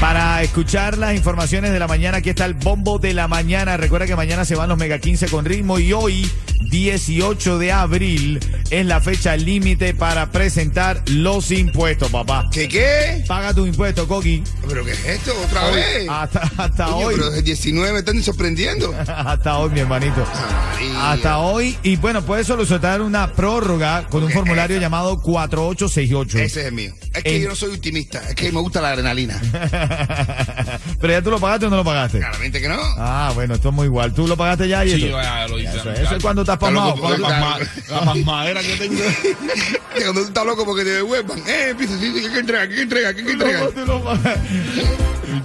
Para escuchar las informaciones de la mañana, aquí está el bombo de la mañana. Recuerda que mañana se van los Mega 15 con ritmo y hoy, 18 de abril, es la fecha límite para presentar los impuestos, papá. ¿Qué qué? Paga tu impuesto, Coqui. ¿Pero qué es esto? ¿Otra Hoy, vez? hasta hasta Coño, hoy. Pero desde 19 me están sorprendiendo. hasta hoy, mi hermanito. María. Hasta hoy. Y bueno, puedes solicitar una prórroga con un formulario esa. llamado 4868. Ese es el mío. Es que En- yo no soy optimista, es que me gusta la adrenalina. Pero ya tú lo pagaste o no lo pagaste. Claramente que no. Ah, bueno, esto es muy igual. ¿Tú lo pagaste ya y Sí, eso? ya lo hice. Eso, eso es cuando estás pasmado. loco, La, pasma- la pasmadera que tengo. Que Cuando tú estás loco porque te devuelvan. Eh, empieza, sí, sí, ¿qué entrega? ¿Qué entrega? ¿Qué entrega? ¿Cómo tú lo pagas?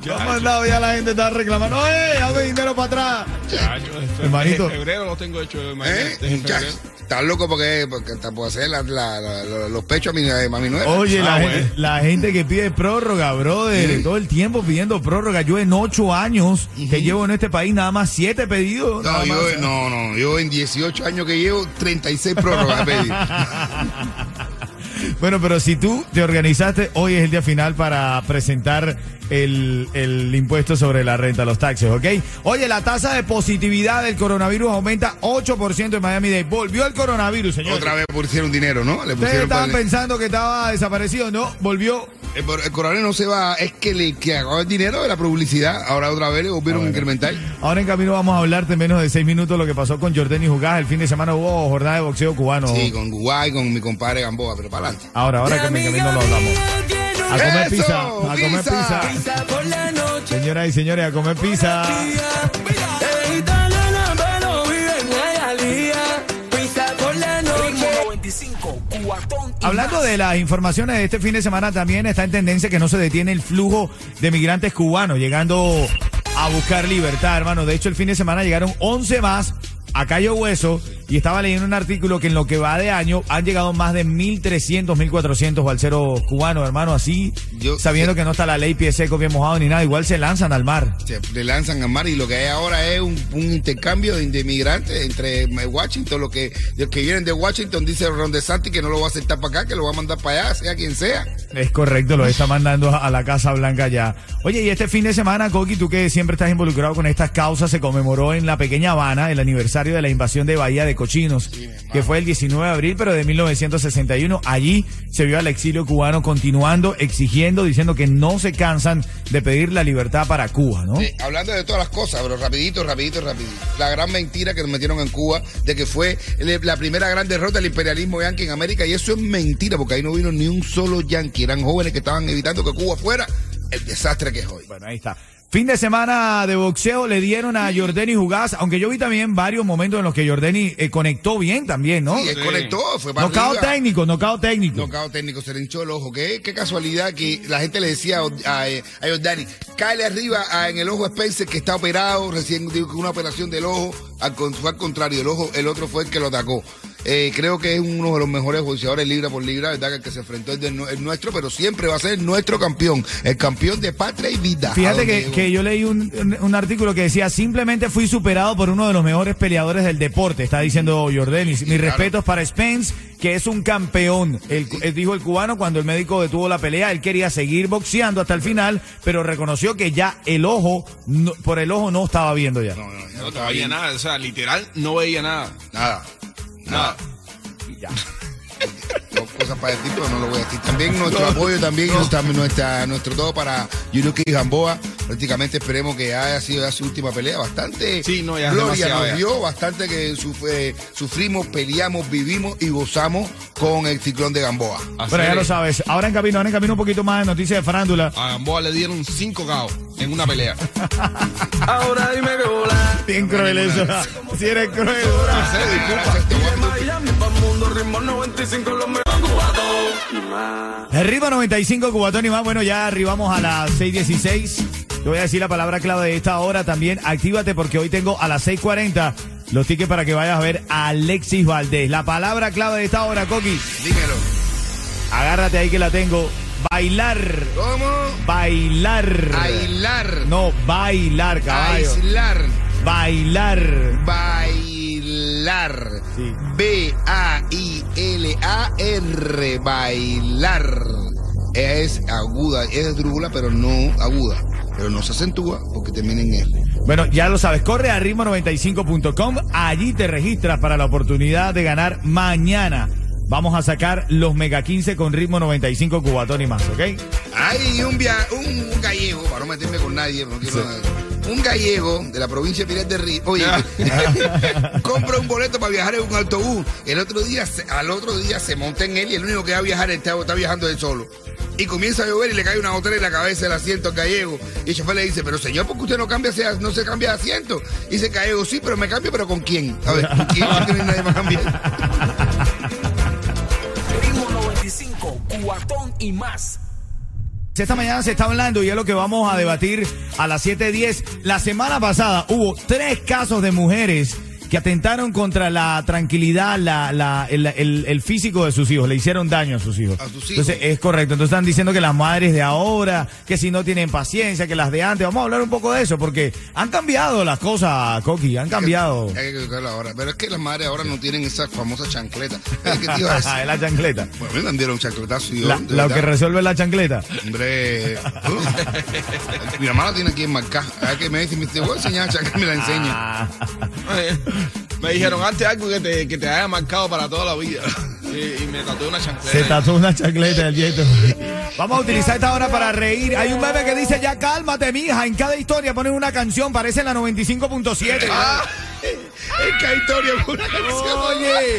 Lo mandado ya la gente está reclamando. ¡Eh, dame dinero para atrás! Chacho, Hermanito. En febrero lo tengo hecho. ¿Eh? en febrero. Estás loco porque, porque te puedo hacer la- la- la- la- los pechos a mi, a mi nuera. Oye, la, Ah, gente, bueno. la gente que pide prórroga, brother, todo el tiempo pidiendo prórroga. Yo en ocho años que llevo en este país, nada más siete pedidos. No, yo, más. no, no, yo en 18 años que llevo, 36 prórrogas pedí. Bueno, pero si tú te organizaste, hoy es el día final para presentar el, el impuesto sobre la renta, los taxes, ¿ok? Oye, la tasa de positividad del coronavirus aumenta 8% en Miami-Dade. Volvió el coronavirus, señor. Otra vez pusieron dinero, ¿no? Le Ustedes estaban para- pensando que estaba desaparecido, ¿no? Volvió. el, el coronavirus no se va, es que le que el dinero de la publicidad. Ahora otra vez le volvieron a bueno. incrementar. Ahora en camino vamos a hablarte en menos de seis minutos lo que pasó con Jordani Jugás. El fin de semana hubo jornada de boxeo cubano. Sí, con Guay, con mi compadre Gamboa, pero para adelante. Ahora, ahora que en camino lo hablamos. A comer ¡Eso! pizza, a comer ¡Pizza! pizza. Señoras y señores, a comer pizza. Hablando de las informaciones de este fin de semana, también está en tendencia que no se detiene el flujo de migrantes cubanos llegando a buscar libertad, hermano. De hecho, el fin de semana llegaron 11 más a Cayo Hueso y estaba leyendo un artículo que en lo que va de año han llegado más de 1.300, 1.400 balseros cubanos, hermano. Así, Yo- sabiendo que no está la ley pie seco, bien mojado ni nada, igual se lanzan al mar. Se lanzan al mar y lo que hay ahora es un, un intercambio de, de migrantes entre Washington, lo que, los que vienen de Washington, dice Ron DeSantis que no lo va a aceptar para acá, que lo va a mandar para allá, sea quien sea. Es correcto, lo está mandando a la Casa Blanca ya. Oye, y este fin de semana, Coqui, tú que siempre estás involucrado con estas causas, se conmemoró en la pequeña Habana el aniversario de la invasión de Bahía de Cochinos, que fue el 19 de abril, pero de 1961. Allí se vio al exilio cubano continuando, exigiendo, diciendo que no se cansan de pedir la libertad para Cuba, ¿no? Sí, hablando de todas las cosas, pero rapidito, rapidito, rapidito. La gran mentira que nos metieron en Cuba de que fue la primera gran derrota del imperialismo yanqui en América y eso es mentira porque ahí no vino ni un solo yanqui. Eran jóvenes que estaban evitando que Cuba fuera el desastre que es hoy. Bueno, ahí está. Fin de semana de boxeo le dieron a Jordani Jugás, aunque yo vi también varios momentos en los que Jordani eh, conectó bien también, ¿no? Él Sí. conectó, fue para Nocao arriba. técnico, nocao técnico. Nocao técnico, se le hinchó el ojo. ¿Qué, qué casualidad que la gente le decía a, a, a Jordani, cáele arriba a- en el ojo a Spencer que está operado, recién digo, con una operación del ojo, al, con- fue al contrario, el ojo, el otro fue el que lo atacó. Eh, creo que es uno de los mejores boxeadores libra por libra, ¿verdad? Que el que se enfrentó es el nuestro, pero siempre va a ser nuestro campeón, el campeón de patria y vida. Fíjate que, que yo leí un, un- un artículo que decía, simplemente fui superado por uno de los mejores peleadores del deporte, está diciendo Jordani. Mis claro. respetos para Spence, que es un campeón. El, eh, dijo el cubano cuando el médico detuvo la pelea, él quería seguir boxeando hasta el final, pero reconoció que ya el ojo, no- por el ojo no estaba viendo ya. No, no, ya no No estaba veía bien. nada, o sea, literal, no veía nada. Nada. Nada. Ya. Dos cosas para decir, pero no lo voy a decir. También nuestro apoyo, también nuestra, nuestra- nuestro todo para Yuruki Gamboa. Prácticamente esperemos que haya sido ya su última pelea. Bastante Sí, no, ya es gloria nos ya. dio, bastante que suf- eh, sufrimos, peleamos, vivimos y gozamos con el ciclón de Gamboa. Así Pero ya es. lo sabes. Ahora en camino, ahora en camino un poquito más de noticias de farándula. A Gamboa le dieron 5 KO en una pelea. Ahora dime que volar. Bien cruel eso. Si eres cruel. Marcelo, disculpa. Miami pa' mundo, ritmo 95 los mejores cubatos. Y más. Arriba 95 Cubatón y más. Bueno, ya arribamos a las 6.16. Te voy a decir la palabra clave de esta hora también. Actívate porque hoy tengo a las 6.40 los tickets para que vayas a ver a Alexis Valdés. La palabra clave de esta hora, Coqui. Dímelo. Agárrate ahí que la tengo. Bailar. ¿Cómo? Bailar. Bailar. No, bailar, caballo. Aislar. Bailar. Bailar. Sí. B-A-I-L-A-R. Bailar. Es aguda, es drúgula, pero no aguda. Pero no se acentúa porque termina en R. Bueno, ya lo sabes, corre a ritmo95.com, allí te registras para la oportunidad de ganar mañana. Vamos a sacar los Mega 15 con ritmo 95 cubatón y más, ¿ok? Hay un, via- un gallego, para no meterme con nadie, no quiero nada. Un gallego de la provincia de Pinar del Río, oye, compra un boleto para viajar en un autobús. El otro día, se- al otro día se monta en él y el único que va a viajar está, está viajando él solo. Y comienza a llover y le cae una botella en la cabeza del asiento al gallego. Y el chofer le dice, pero señor, ¿por qué usted no cambia, ese- no se cambia de asiento? Y dice gallego, sí, pero me cambio, pero ¿con quién? A ver, ¿con quién? Si no hay nadie más cambiar. Ritmo 95, cuatón y más. Esta mañana se está hablando y es lo que vamos a debatir a las 7.10. La semana pasada hubo tres casos de mujeres que atentaron contra la tranquilidad, la, la- el, el- el físico de sus hijos, le hicieron daño a sus hijos. A sus hijos. Entonces es correcto. Entonces están diciendo que las madres de ahora, que si no tienen paciencia, que las de antes, vamos a hablar un poco de eso, porque han cambiado las cosas, Coqui, han cambiado. Hay que educarla ahora. Pero es que las madres ahora no tienen esa famosa chancleta. ¿Qué te iba a decir? Es la chancleta. Bueno, a mí me dieron chancletazo y yo, La, lo que resuelve la chancleta. Hombre, uh, mi mamá la tiene aquí en marca. A ver que me dice, me dice, voy a enseñar a chancleta, me la enseña. Me dijeron antes algo que te, que te haya marcado para toda la vida. Y, y me tatué una chancleta. Se tatuó una chancleta del yeto. Vamos a utilizar esta hora para reír. Hay un bebé que dice, ya cálmate, mija. En cada historia ponen una canción, parece la 95.7. Ah, que hay historia una canción. Oye.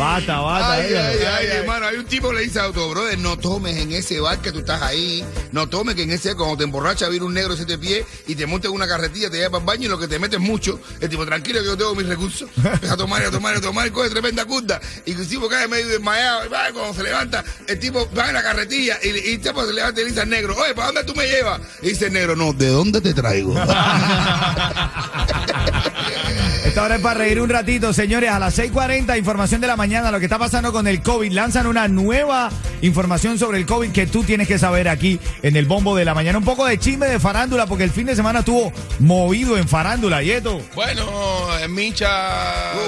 Bata, bata. Ay, ella. ay, ay, hermano, hay un tipo que le dice a otro brother, no tomes en ese bar que tú estás ahí, no tomes que en ese, cuando te emborracha viene un negro siete pies y te monta en una carretilla, te lleva para el baño y lo que te metes mucho, el tipo, tranquilo que yo tengo mis recursos, empieza a tomar, y a tomar, y a tomar, y coge tremenda curda, y el tipo cae medio desmayado, y va, cuando se levanta, el tipo va en la carretilla, y, y el tipo se levanta y le dice al negro, oye, ¿para dónde tú me llevas? Y dice el negro, no, ¿de dónde te traigo? Esta hora es para reír un ratito, señores. A las 6:40, información de la mañana, lo que está pasando con el COVID. Lanzan una nueva información sobre el COVID que tú tienes que saber aquí en el bombo de la mañana. Un poco de chisme de farándula, porque el fin de semana estuvo movido en farándula, Yeto. Bueno, en micha,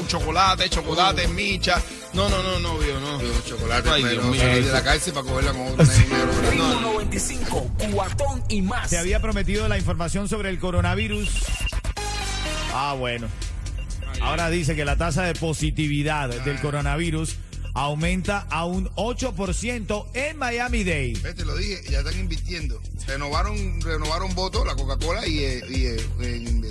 chocolate, chocolate, en micha. No, no, no, no, vio, no. Chocolate, Ay, pero Dios mío. de la cárcel para cogerla con otro negro. Ritmo 95, cuatón y más. Se había prometido la información sobre el coronavirus. Ah, bueno. Ahora dice que la tasa de positividad del coronavirus aumenta a un 8% en Miami-Dade. Ves, Te lo dije, ya están invirtiendo. Renovaron, renovaron votos, la Coca-Cola y, eh, y, eh, en-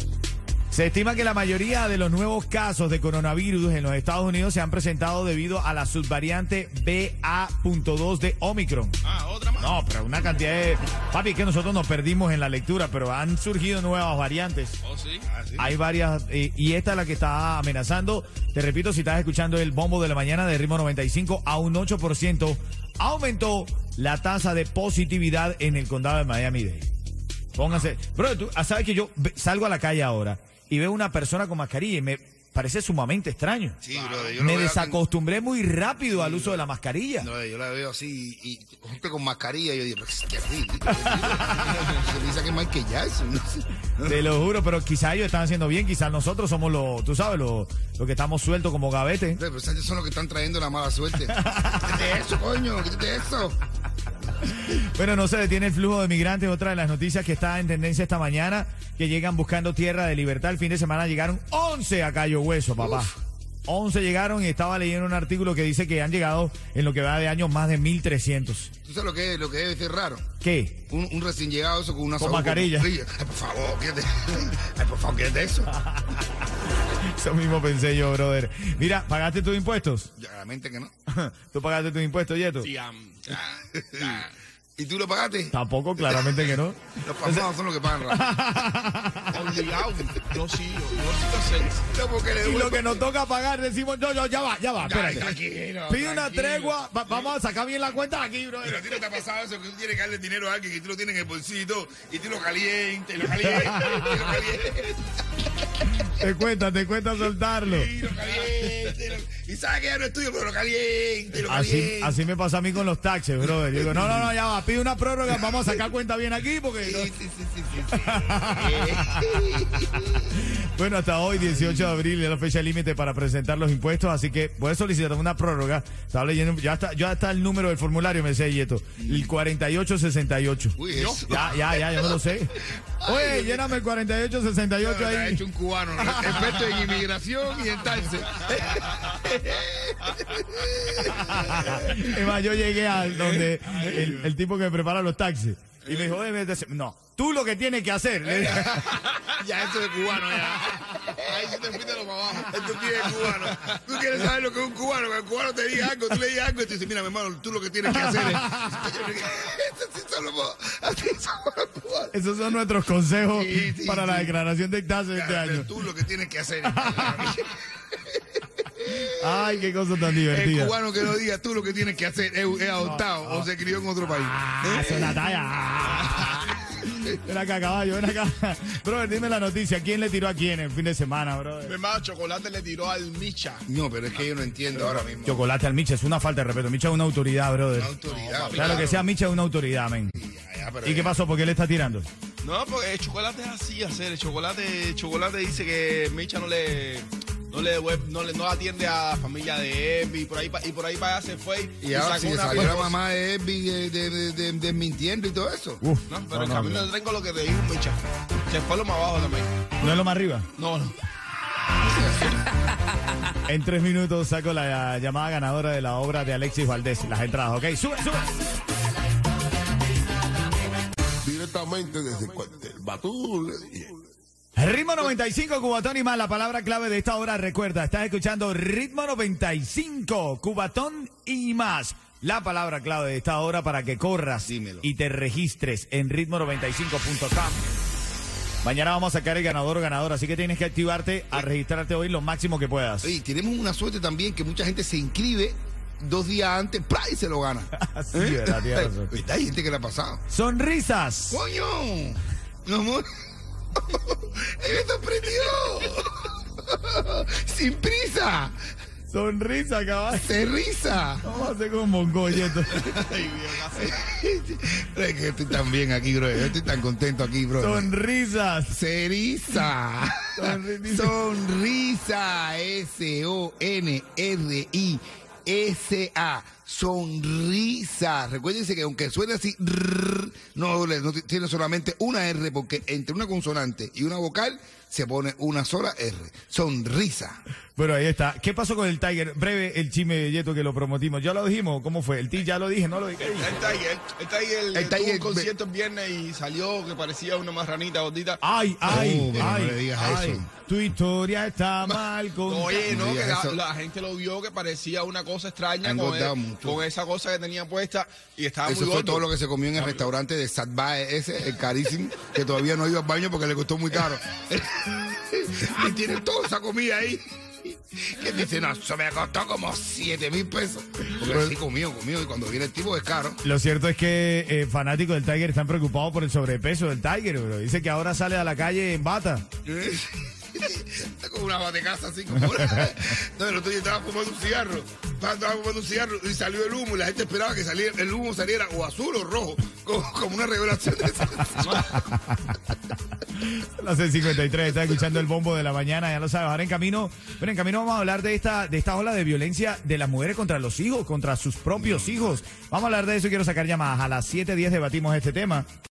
Se estima que la mayoría de los nuevos casos de coronavirus en los Estados Unidos se han presentado debido a la subvariante BA.2 de Omicron. Ah. No, pero una cantidad de... Papi, que nosotros nos perdimos en la lectura, pero han surgido nuevas variantes. Oh, sí. Hay varias, eh, y esta es la que está amenazando. Te repito, si estás escuchando el bombo de la mañana de ritmo 95 a un 8%, aumentó la tasa de positividad en el condado de Miami-Dade. Pónganse. Bro, tú ah, sabes que yo salgo a la calle ahora y veo una persona con mascarilla y me parece sumamente extraño. Sí, brother, yo me desacostumbré muy rápido al uso de la mascarilla. No, yo la veo así y, y gente con mascarilla. Yo digo, pero es que ridículo. Se dice que es Michael Jackson. Te lo juro, pero quizás ellos están haciendo bien, quizás nosotros somos los, tú sabes, los los que estamos sueltos como gavete. Pero esos son los que están trayendo la mala suerte. Quítate eso, coño, quítate eso. Bueno, no se detiene el flujo de migrantes. Otra de las noticias que está en tendencia esta mañana, que llegan buscando tierra de libertad. El fin de semana llegaron 11 a Cayo Hueso, papá. 11 llegaron y estaba leyendo un artículo que dice que han llegado en lo que va de años más de 1300. ¿Tú sabes lo que, es- lo que debe ser raro? ¿Qué? Un, un recién llegado eso con una Con mascarilla. Ay, por favor, quítate. Ay, por favor, quítate eso. Eso mismo pensé yo, brother. Mira, ¿pagaste tus impuestos? Ya, Realmente que no. ¿Tú pagaste tus impuestos, Yeto? Sí. ¿Y tú lo pagaste? Tampoco, claramente que no. Los pasados son los que pagan. Obligado. Yo sí, yo, yo sí. No, Y lo que nos toca pagar, decimos, no, no, ya va, ya va, tranquilo, Pide una tregua, va- vamos a sacar bien la cuenta aquí, bro. Pero a ti no te ha pasado eso que tú tienes que darle dinero a alguien y tú lo tienes en el bolsito y tú lo calientes, y lo calientes, y lo calientes. Te cuesta, te cuesta soltarlo. Y sabe que ya no es tuyo, pero lo caliente, lo Así, caliente. así me pasa a mí con los taxis, brother. Yo digo, no, no, no, ya va, pide una prórroga, vamos a sacar cuenta bien aquí porque... Sí, no- sí, sí. Bueno, hasta hoy, 18 de abril, es la fecha límite para presentar los impuestos, así que puedes solicitar una prórroga. Estaba leyendo, ya está, ya está el número del formulario, me decía Yeto. El 4868. Uy, eso. Ya, ya, ya, yo me lo sé. Oye, lléname el 4868 Lo ha ahí. hecho un cubano, ¿no? experto en inmigración y en. Es más, yo llegué al donde el, el tipo que me prepara los taxis. Y me dijo, no, tú lo que tienes que hacer. Ya, eso de cubano, ya. Ahí sí te fuiste lo más abajo. Esto tiene cubano. Tú quieres saber lo que es un cubano, que el cubano te diga algo, tú le digas algo y te dice, mira, mi hermano, tú lo que tienes que hacer es. Así son los así son los cubanos. Esos son nuestros consejos Sí, sí, para la declaración de taxes de este año. Tú lo que tienes que hacer es. Ay, qué cosa tan El divertida. cubano que no diga tú lo que tienes que hacer es, es adoptado o se crió en otro país. Ah, es una talla. Ven acá, caballo, ven acá. Brother, dime la noticia. ¿Quién le tiró a quién el fin de semana, Mi brother? hermano Chocolate le tiró al Micha. No, pero es que yo no entiendo ahora mismo. Chocolate al Micha es una falta de respeto. Micha es una autoridad, brother. Una autoridad. O sea, lo que sea Micha es una autoridad, men. Ya, ya, pero ¿Y qué pasó? ¿Por qué le está tirando? No, porque el chocolate es así hacer. El chocolate, el chocolate dice que Micha no le no le devuelve- no le no atiende a la familia de Evi y por ahí pa- y por ahí para allá se fue Y ahora sacó si una salió la mamá de Elvi de, de, de- de- desmintiendo y todo eso. Uf, No, pero no, el no, camino no. del tren con lo que te dijo Micha. Se fue lo más abajo también. ¿No es lo más arriba? No, no. En tres minutos saco la llamada ganadora de la obra de Alexis Valdés. Las entradas, ¿ok? Sube, sube. Directamente desde cuartel Batul. Ritmo 95, Cubatón y más. La palabra clave de esta hora, recuerda, estás escuchando Ritmo 95, Cubatón y más. La palabra clave de esta hora para que corras Dímelo. y te registres en ritmo95.com. Mañana vamos a sacar el ganador o ganadora, así que tienes que activarte a registrarte hoy lo máximo que puedas. Oye, tenemos una suerte también que mucha gente se inscribe dos días antes y se lo gana. Sí, verdad, razón. Está hay gente que le ha pasado. Sonrisas. ¡Coño! Amor. ¡Él me sorprendió! ¡Sin prisa! Sonrisa, caballo. ¡Se risa! Vamos a hacer como Mongoyeto. Pero es que estoy tan bien aquí, bro. Yo estoy tan contento aquí, bro. Sonrisas. Ceriza. Sonrisa. Sonrisa. S-O-N-R-I-S-A. Sonrisa. Recuérdense que aunque suene así, rrr, no, no tiene solamente una R, porque entre una consonante y una vocal se pone una sola R. Sonrisa. Bueno, ahí está. ¿Qué pasó con el Tiger? Breve el chisme de Yeto que lo promotimos. ¿Ya lo dijimos? ¿Cómo fue? El T ya lo dije, no lo dije. El Tiger, el Tiger, El tuvo Tiger- un concierto el viernes y salió que parecía una marranita gordita. Ay, ay, Oh, pero no ay, le digas ay. eso. Tu historia está mal con. Oye, no no, que la, la gente lo vio que parecía una cosa extraña con, engordado con esa cosa que tenía puesta y estaba Eso muy fue gordo. todo lo que se comió en el restaurante de Satbae ese, el carísimo, que todavía no iba al baño porque le costó muy caro. y tiene toda esa comida ahí. Que dice, no, eso me costó como 7 mil pesos. Porque sí, comió, comió. Y cuando viene el tipo es caro. Lo cierto es que eh, fanáticos del Tiger están preocupados por el sobrepeso del Tiger, bro. Dice que ahora sale a la calle en bata. Está como una batecasa así como una... No, el otro día estaba fumando un cigarro. Fumando un y salió el humo y la gente esperaba que saliera, el humo saliera o azul o rojo. Como, como una revelación de. Las 6:53, está escuchando el bombo de la mañana, ya lo sabes. Ahora en camino, bueno, en camino vamos a hablar de esta, de esta ola de violencia de las mujeres contra los hijos, contra sus propios hijos. Vamos a hablar de eso y quiero sacar llamadas. A las 7:10 debatimos este tema.